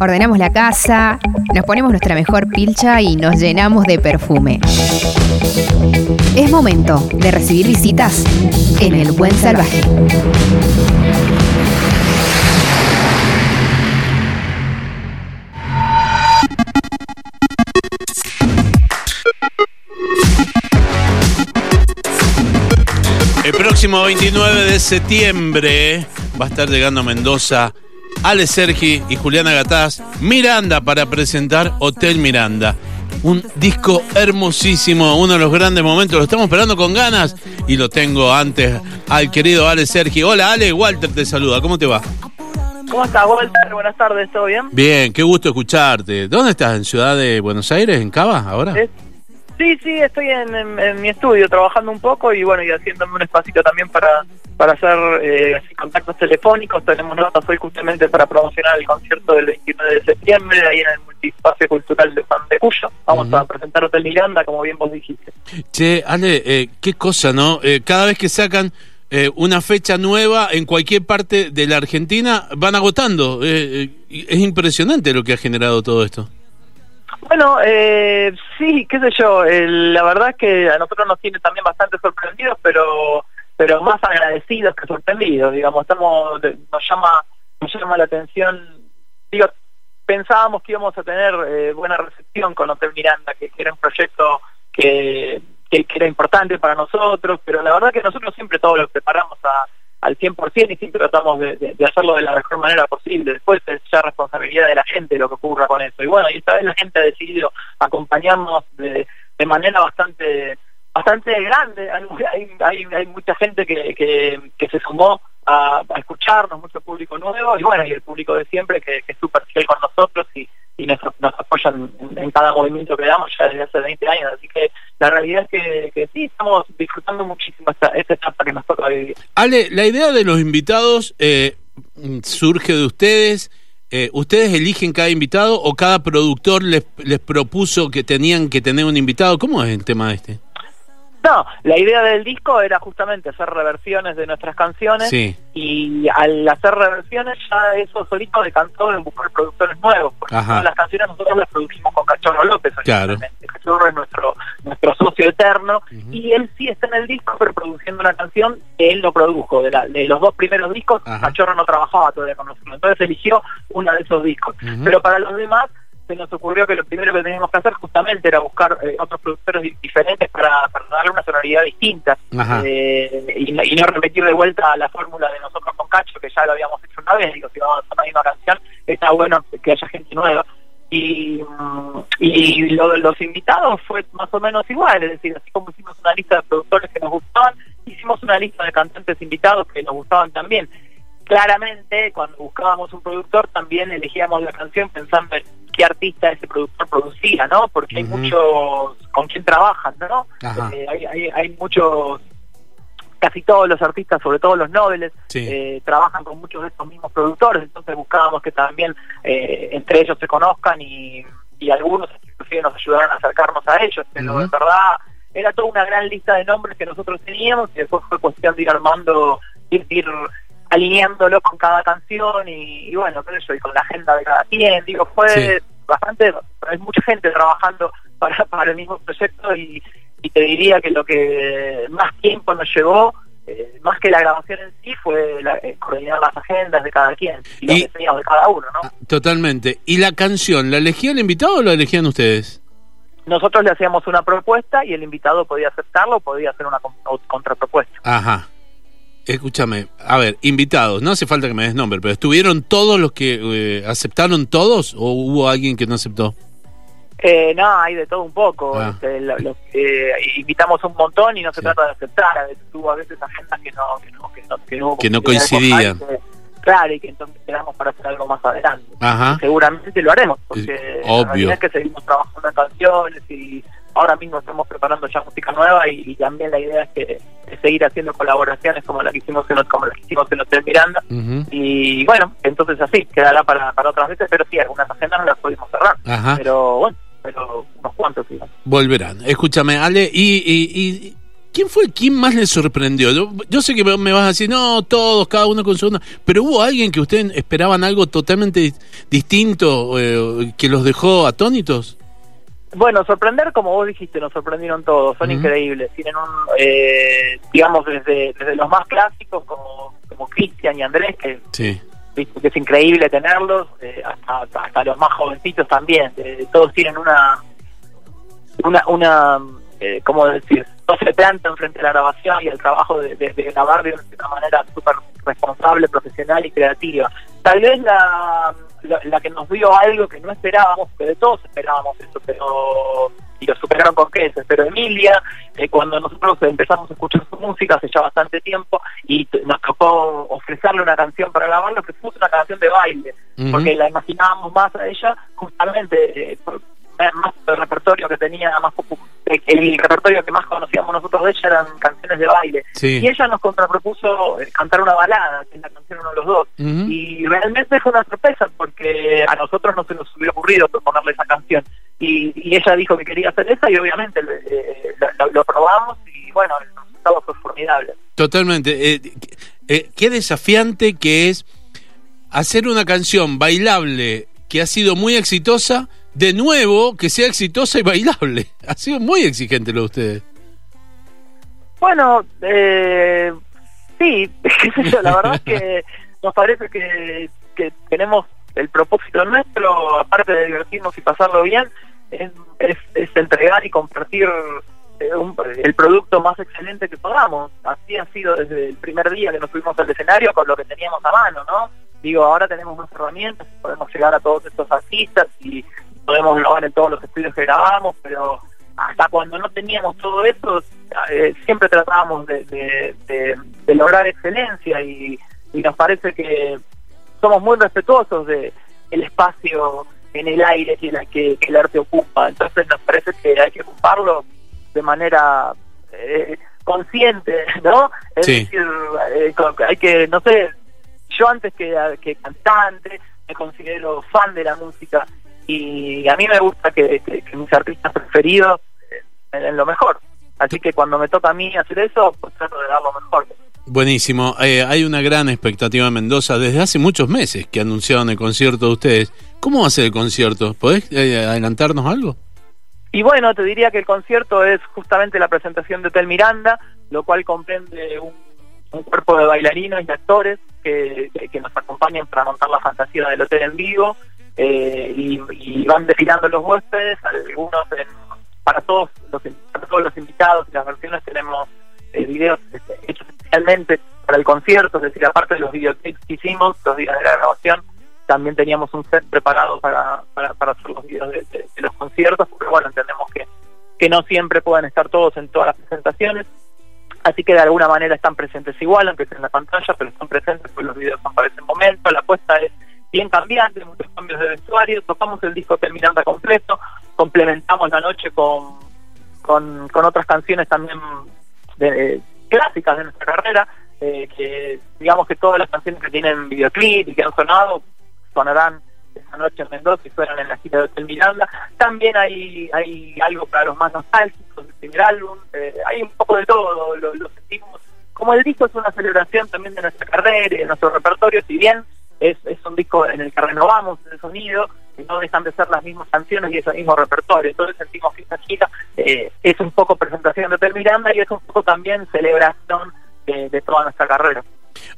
ordenamos la casa, nos ponemos nuestra mejor pilcha y nos llenamos de perfume. Es momento de recibir visitas en el Buen Salvaje. El próximo 29 de septiembre va a estar llegando a Mendoza Ale Sergi y Juliana Gataz Miranda para presentar Hotel Miranda. Un disco hermosísimo, uno de los grandes momentos. Lo estamos esperando con ganas y lo tengo antes al querido Ale Sergi. Hola Ale, Walter te saluda. ¿Cómo te va? ¿Cómo estás, Walter? Buenas tardes, ¿todo bien? Bien, qué gusto escucharte. ¿Dónde estás? ¿En Ciudad de Buenos Aires? ¿En Cava ahora? Es- Sí, sí, estoy en, en- en mi estudio trabajando un poco y bueno, y haciéndome un espacito también para, para hacer eh, contactos telefónicos. Tenemos notas hoy justamente para promocionar el concierto del 29 de septiembre ahí en el Multiespacio Cultural de Juan de Cuyo. Vamos a presentar Hotel Miranda, como bien vos dijiste. Che, Ale, eh, qué cosa, ¿no? Eh, cada vez que sacan eh, una fecha nueva en cualquier parte de la Argentina, van agotando. Eh, es impresionante lo que ha generado todo esto. Bueno, eh, sí, qué sé yo, el- la verdad es que a nosotros nos tiene también bastante sorprendidos, pero pero más agradecidos que sorprendidos, digamos, estamos nos llama nos llama la atención, digo, pensábamos que íbamos a tener eh, buena recepción con Hotel Miranda, que, que era un proyecto que, que, que era importante para nosotros, pero la verdad que nosotros siempre todo lo preparamos a, al 100% y siempre tratamos de, hacerlo de la mejor manera posible. Después es ya responsabilidad de la gente lo que ocurra con eso. Y bueno, y esta vez la gente ha decidido acompañarnos de, manera bastante bastante grande. Hay, mucha gente que, se sumó a, escucharnos, mucho público nuevo y bueno, y el público de siempre que, es súper fiel con nosotros y, nos, nos apoyan en, en cada movimiento que damos ya desde hace 20 años. Así que la realidad es que, sí, estamos disfrutando muchísimo esta, esta etapa que nos toca vivir. Ale, la idea de los invitados eh, surge de ustedes. Eh, ¿Ustedes eligen cada invitado o cada productor les, les propuso que tenían que tener un invitado? ¿Cómo es el tema este? No, la idea del disco era justamente hacer reversiones de nuestras canciones Sí. y al hacer reversiones ya eso solito decantó en buscar productores nuevos, porque todas las canciones nosotros las produjimos con Cachorro López Claro. Cachorro es nuestro nuestro socio eterno y él sí está en el disco pero produciendo una canción que él no produjo. De, la- de los dos primeros discos, Ajá. Cachorro no trabajaba todavía con nosotros, entonces eligió uno de esos discos. Pero para los demás se nos ocurrió que lo primero que teníamos que hacer justamente era buscar eh, otros productores di- diferentes para, para darle una sonoridad distinta eh, y, no- y no repetir de vuelta la fórmula de nosotros con Cacho, que ya lo habíamos hecho una vez, digo, si vamos a hacer la misma canción, está bueno que haya gente nueva. Y, mm, y lo de los invitados fue más o menos igual, es decir, así como hicimos una lista de productores que nos gustaban, hicimos una lista de cantantes invitados que nos gustaban también. Claramente, cuando buscábamos un productor, también elegíamos la canción pensando en qué artista ese productor producía, ¿no? Porque hay muchos con quién trabajan, ¿no? Eh, hay, hay, hay muchos, casi todos los artistas, sobre todo los nobles, Sí. eh, trabajan con muchos de estos mismos productores, entonces buscábamos que también eh, entre ellos se conozcan y, y algunos inclusive nos ayudaron a acercarnos a ellos, pero Ujú. en verdad era toda una gran lista de nombres que nosotros teníamos y después fue cuestión de ir armando, ir, ir alineándolo con cada canción y, y bueno, sé yo, y con la agenda de cada quien, digo, fue Sí. bastante, hay mucha gente trabajando para, para el mismo proyecto y, y te diría que lo que más tiempo nos llevó, eh, más que la grabación en sí, fue la- eh, coordinar las agendas de cada quien y los Y- diseños de cada uno, ¿no? Totalmente. ¿Y la canción, la elegía el invitado o la elegían ustedes? Nosotros le hacíamos una propuesta y el invitado podía aceptarlo o podía hacer una con- contrapropuesta. Ajá. Escúchame, a ver, invitados, no hace falta que me des nombre, pero ¿estuvieron todos los que eh, aceptaron todos o hubo alguien que no aceptó? Eh, no, hay de todo un poco. Ah. Este, lo- lo- eh, invitamos un montón y no se Sí. trata de aceptar. A veces tuvo a veces agendas que no, que no, que no, que no, Que no coincidían. que- claro, y que entonces quedamos para hacer algo más adelante. Ajá. Seguramente lo haremos, porque Eh, la obvio. realidad es que seguimos trabajando en canciones y ahora mismo estamos preparando ya música nueva y, y también la idea es que es seguir haciendo colaboraciones como la que hicimos en, como la que hicimos en Hotel Miranda y bueno, entonces así, quedará para, para otras veces, pero sí, algunas agendas no las pudimos cerrar. Ajá. Pero bueno, pero unos cuantos, digamos. Volverán. Escúchame, Ale, y, y- y ¿Quién fue quien más le sorprendió? Yo, sé que me vas a decir, no, todos, cada uno con su uno, pero hubo alguien que ustedes esperaban algo totalmente distinto eh, que los dejó atónitos. Bueno, sorprender, como vos dijiste, nos sorprendieron todos, son increíbles. Tienen un, eh, digamos, desde, desde los más clásicos, como, como Cristian y Andrés, que, que es increíble tenerlos, eh, hasta, hasta los más jovencitos también. todos tienen una, una, una eh, ¿cómo decir? No se plantan frente a la grabación y el trabajo de, grabar de una manera súper responsable, profesional y creativa. Tal vez la, la, que nos vio algo que no esperábamos, que de todos esperábamos eso, pero y lo superaron con creces, pero Emilia, eh, cuando nosotros empezamos a escuchar su música hace ya bastante tiempo y nos tocó ofrecerle una canción para grabarlo, que fue una canción de baile, porque la imaginábamos más a ella justamente eh, más el repertorio que tenía más el repertorio que más conocíamos nosotros de ella eran canciones de baile. Y ella nos contrapropuso eh, cantar una balada que es la canción uno de los dos. Y realmente fue una sorpresa porque a nosotros no se nos hubiera ocurrido proponerle esa canción y, ella dijo que quería hacer esa y obviamente eh, lo, probamos y bueno el resultado fue formidable totalmente eh, qué desafiante que es hacer una canción bailable que ha sido muy exitosa de nuevo que sea exitosa y bailable. Ha sido muy exigente lo de ustedes. Bueno, eh, sí, la verdad es que nos parece que, que tenemos el propósito nuestro, aparte de divertirnos y pasarlo bien, es, es, entregar y compartir eh, el producto más excelente que podamos. Así ha sido desde el primer día que nos fuimos al escenario con lo que teníamos a mano, ¿no? Digo, ahora tenemos más herramientas, podemos llegar a todos estos artistas y podemos grabar en todos los estudios que grabamos, pero hasta cuando no teníamos todo eso, eh, siempre tratábamos de, lograr excelencia y, nos parece que somos muy respetuosos de el espacio en el aire que, la, que, el arte ocupa. Entonces nos parece que hay que ocuparlo de manera eh, consciente, ¿no? Es decir, eh, hay que, no sé, yo antes que, que cantante me considero fan de la música y a mí me gusta que, mis artistas preferidos eh, den lo mejor. Así que cuando me toca a mí hacer eso, pues trato de dar lo mejor. Buenísimo. Eh, hay una gran expectativa en Mendoza desde hace muchos meses que anunciaron el concierto de ustedes. ¿Cómo va a ser el concierto? ¿Podés eh, adelantarnos algo? Y bueno, te diría que el concierto es justamente la presentación de Hotel Miranda, lo cual comprende un, cuerpo de bailarinos y actores que, que, nos acompañan para montar la fantasía del hotel en vivo eh, y, van desfilando los huéspedes, algunos para todos los para todos los invitados y las versiones tenemos eh, videos este, hechos especialmente para el concierto, es decir, aparte de los videoclips que hicimos, los días de la grabación, también teníamos un set preparado para, para, hacer los videos de, los conciertos, porque bueno, entendemos que, que no siempre pueden estar todos en todas las presentaciones, así que de alguna manera están presentes igual, aunque estén en la pantalla, pero están presentes, pues los videos aparecen en momento, la apuesta es bien cambiante, muchos cambios de vestuario, tocamos el disco Terminanda completo, complementamos la noche con, con, otras canciones también de, clásicas de nuestra carrera, eh, que digamos que todas las canciones que tienen videoclip y que han sonado sonarán esa noche en Mendoza y suenan en la gira de Hotel Miranda. También hay, hay algo para los más nostálgicos del primer álbum, eh, hay un poco de todo, lo, lo sentimos. Como el disco es una celebración también de nuestra carrera y de nuestro repertorio, si bien es, un disco en el que renovamos el sonido, y no dejan de ser las mismas canciones y ese mismo repertorio. Entonces sentimos que esta gira eh, es un poco presentación de Tel Miranda y es un poco también celebración de, toda nuestra carrera.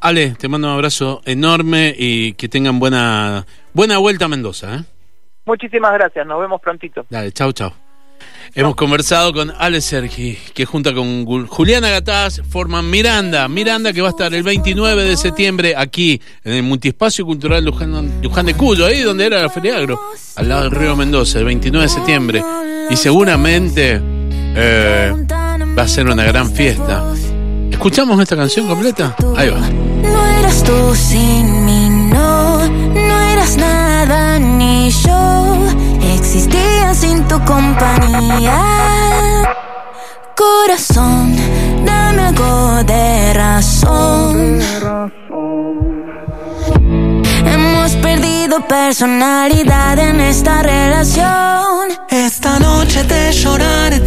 Ale, te mando un abrazo enorme y que tengan buena buena vuelta a Mendoza. ¿eh? Muchísimas gracias, nos vemos prontito. Dale, chau, chau. Hemos conversado con Ale Sergi, que junta con Juliana Gataz forman Miranda. Miranda que va a estar el 29 de septiembre aquí en el Multiespacio Cultural Luján, de Cuyo, ahí donde era la Feria al lado del río Mendoza, el 29 de septiembre. Y seguramente eh, va a ser una gran fiesta. ¿Escuchamos esta canción completa? Ahí va. Compañía. Corazón, dame algo de razón. Hemos perdido personalidad en esta relación. Esta noche te lloraré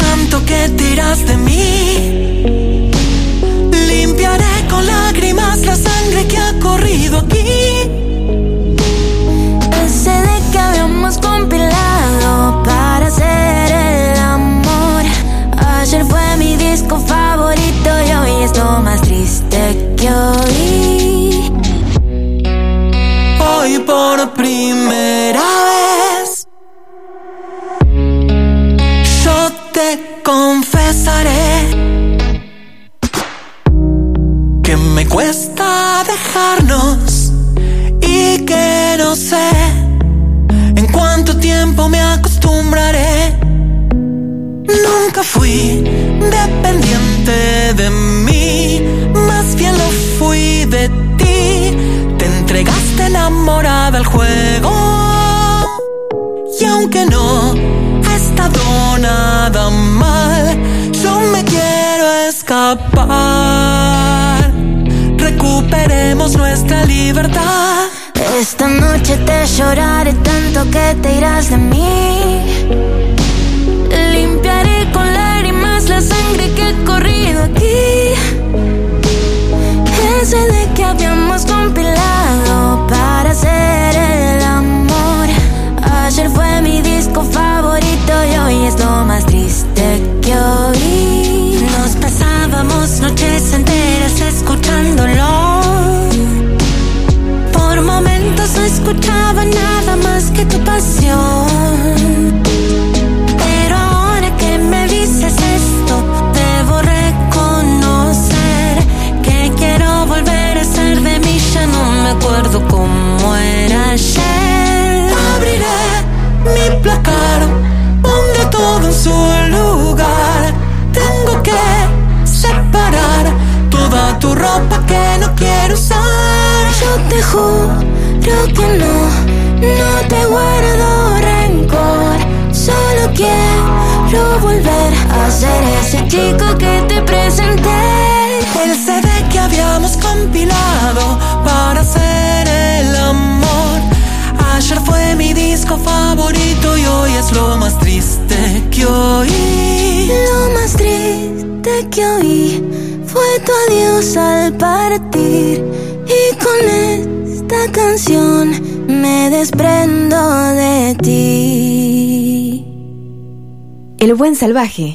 Por primera vez yo te confesaré que me cuesta dejarnos y que no sé en cuánto tiempo me acostumbraré. Enamorada al juego. Y aunque no ha estado nada mal, yo me quiero escapar. Recuperemos nuestra libertad. Esta noche te lloraré tanto que te irás de mí. Yo te juro que no, no te guardo rencor. Solo quiero volver a ser ese chico que te presenté. El CD que habíamos compilado para hacer el amor. Ayer fue mi disco favorito y hoy es lo más triste que oí. Lo más triste que oí fue tu adiós al partir. Con esta canción me desprendo de ti. El buen salvaje